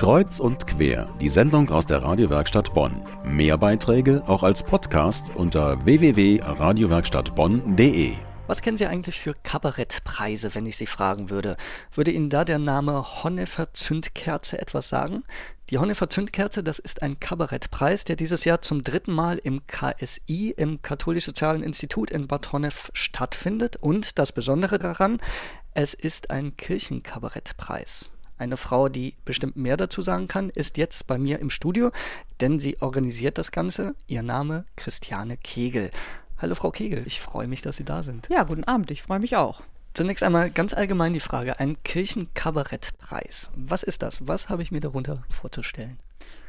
Kreuz und quer, die Sendung aus der Radiowerkstatt Bonn. Mehr Beiträge auch als Podcast unter www.radiowerkstattbonn.de. Was kennen Sie eigentlich für Kabarettpreise, wenn ich Sie fragen würde? Würde Ihnen da der Name Honnefer Zündkerze etwas sagen? Die Honnefer Zündkerze, das ist ein Kabarettpreis, der dieses Jahr zum dritten Mal im KSI, im Katholisch-Sozialen Institut in Bad Honnef stattfindet. Und das Besondere daran, es ist ein Kirchenkabarettpreis. Eine Frau, die bestimmt mehr dazu sagen kann, ist jetzt bei mir im Studio, denn sie organisiert das Ganze. Ihr Name Christiane Kegel. Hallo Frau Kegel, ich freue mich, dass Sie da sind. Ja, guten Abend, ich freue mich auch. Zunächst einmal ganz allgemein die Frage, ein Kirchenkabarettpreis. Was ist das? Was habe ich mir darunter vorzustellen?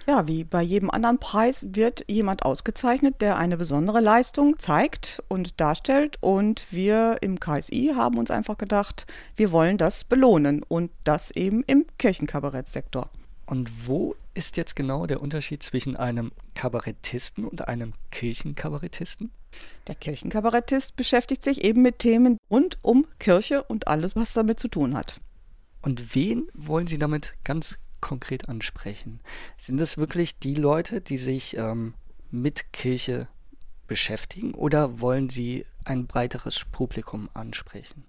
Ja, wie bei jedem anderen Preis wird jemand ausgezeichnet, der eine besondere Leistung zeigt und darstellt. Und wir im KSI haben uns einfach gedacht, wir wollen das belohnen und das eben im Kirchenkabarettsektor. Und wo ist jetzt genau der Unterschied zwischen einem Kabarettisten und einem Kirchenkabarettisten? Der Kirchenkabarettist beschäftigt sich eben mit Themen rund um Kirche und alles, was damit zu tun hat. Und wen wollen Sie damit ganz konkret ansprechen? Sind es wirklich die Leute, die sich ähm, mit Kirche beschäftigen oder wollen Sie ein breiteres Publikum ansprechen?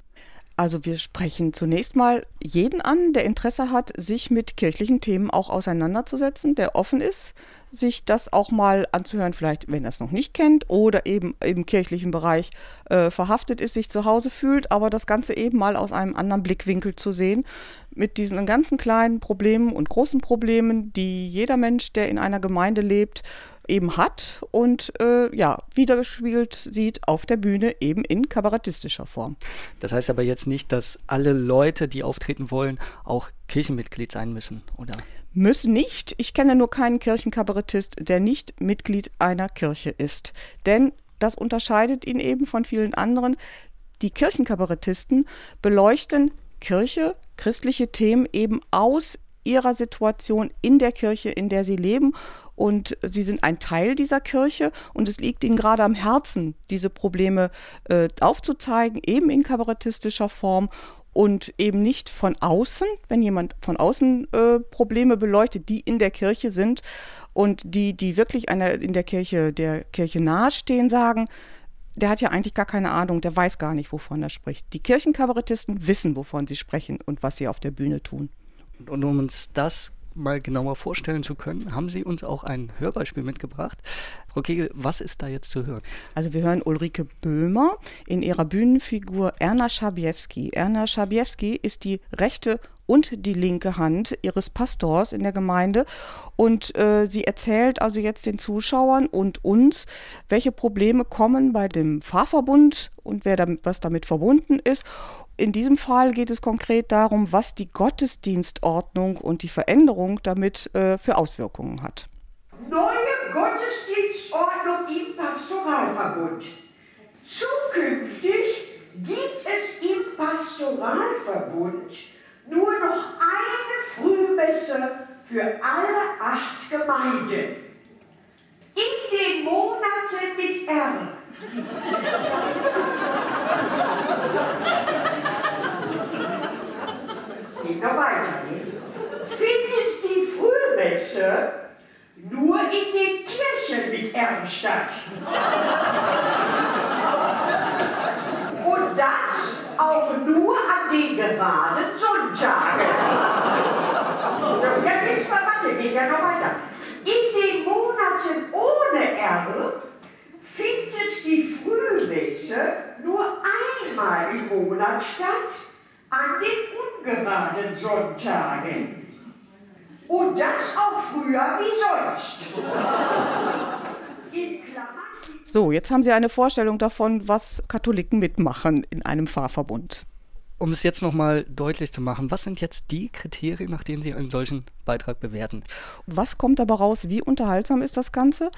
Also wir sprechen zunächst mal jeden an, der Interesse hat, sich mit kirchlichen Themen auch auseinanderzusetzen, der offen ist, sich das auch mal anzuhören, vielleicht wenn er es noch nicht kennt oder eben im kirchlichen Bereich äh, verhaftet ist, sich zu Hause fühlt, aber das Ganze eben mal aus einem anderen Blickwinkel zu sehen, mit diesen ganzen kleinen Problemen und großen Problemen, die jeder Mensch, der in einer Gemeinde lebt, eben hat und äh, ja, wiedergespiegelt sieht auf der Bühne eben in kabarettistischer Form. Das heißt aber jetzt nicht, dass alle Leute, die auftreten wollen, auch Kirchenmitglied sein müssen, oder? Müssen nicht. Ich kenne nur keinen Kirchenkabarettist, der nicht Mitglied einer Kirche ist. Denn das unterscheidet ihn eben von vielen anderen. Die Kirchenkabarettisten beleuchten Kirche, christliche Themen eben aus ihrer Situation in der Kirche, in der sie leben und sie sind ein Teil dieser Kirche und es liegt ihnen gerade am Herzen, diese Probleme äh, aufzuzeigen, eben in kabarettistischer Form und eben nicht von außen, wenn jemand von außen äh, Probleme beleuchtet, die in der Kirche sind und die, die wirklich einer in der Kirche, der Kirche nahestehen, sagen, der hat ja eigentlich gar keine Ahnung, der weiß gar nicht, wovon er spricht. Die Kirchenkabarettisten wissen, wovon sie sprechen und was sie auf der Bühne tun. Und um uns das mal genauer vorstellen zu können, haben Sie uns auch ein Hörbeispiel mitgebracht. Frau Kegel, was ist da jetzt zu hören? Also wir hören Ulrike Böhmer in ihrer Bühnenfigur Erna Schabiewski. Erna Schabiewski ist die rechte und die linke Hand ihres Pastors in der Gemeinde. Und äh, sie erzählt also jetzt den Zuschauern und uns, welche Probleme kommen bei dem Pfarrverbund und wer damit, was damit verbunden ist. In diesem Fall geht es konkret darum, was die Gottesdienstordnung und die Veränderung damit äh, für Auswirkungen hat. Neue Gottesdienstordnung im Pastoralverbund. Zukünftig gibt es im Pastoralverbund Frühmesse für alle acht Gemeinden. In den Monaten mit R. Geht noch weiter. Ne? Findet die Frühmesse nur in den Kirchen mit R statt. Und das auch nur an den geraden Sonntagen. So, ja, geht's mal weiter, geht ja noch weiter. In den Monaten R findet die Frühmesse nur einmal im Monat statt, an den ungeraden Sonntagen. Und das auch früher wie sonst. So, jetzt haben Sie eine Vorstellung davon, was Katholiken mitmachen in einem Pfarrverbund. Um es jetzt nochmal deutlich zu machen, was sind jetzt die Kriterien, nach denen Sie einen solchen Beitrag bewerten? Was kommt dabei raus? Wie unterhaltsam ist das Ganze?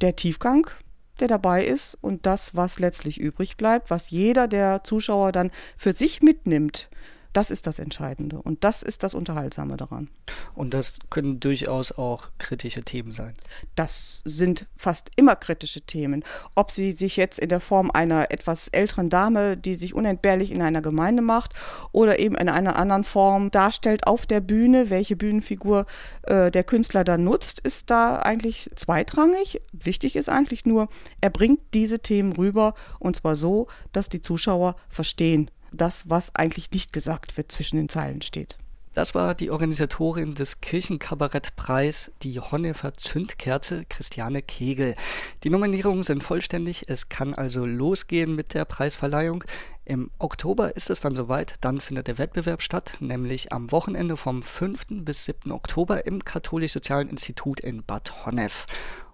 Der Tiefgang, der dabei ist und das, was letztlich übrig bleibt, was jeder der Zuschauer dann für sich mitnimmt, Das ist das Entscheidende und das ist das Unterhaltsame daran. Und das können durchaus auch kritische Themen sein. Das sind fast immer kritische Themen. Ob sie sich jetzt in der Form einer etwas älteren Dame, die sich unentbehrlich in einer Gemeinde macht, oder eben in einer anderen Form darstellt auf der Bühne, welche Bühnenfigur äh, der Künstler dann nutzt, ist da eigentlich zweitrangig. Wichtig ist eigentlich nur, er bringt diese Themen rüber und zwar so, dass die Zuschauer verstehen, das, was eigentlich nicht gesagt wird, zwischen den Zeilen steht. Das war die Organisatorin des Kirchenkabarettpreis, die Honnefer Zündkerze, Christiane Kegel. Die Nominierungen sind vollständig, es kann also losgehen mit der Preisverleihung. Im Oktober ist es dann soweit, dann findet der Wettbewerb statt, nämlich am Wochenende vom 5. bis 7. Oktober im Katholisch-Sozialen Institut in Bad Honnef.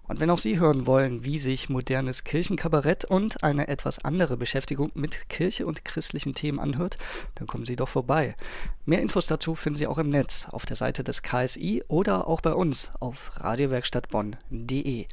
Und wenn auch Sie hören wollen, wie sich modernes Kirchenkabarett und eine etwas andere Beschäftigung mit Kirche und christlichen Themen anhört, dann kommen Sie doch vorbei. Mehr Infos dazu finden Sie auch im Netz auf der Seite des KSI oder auch bei uns auf radiowerkstattbonn.de.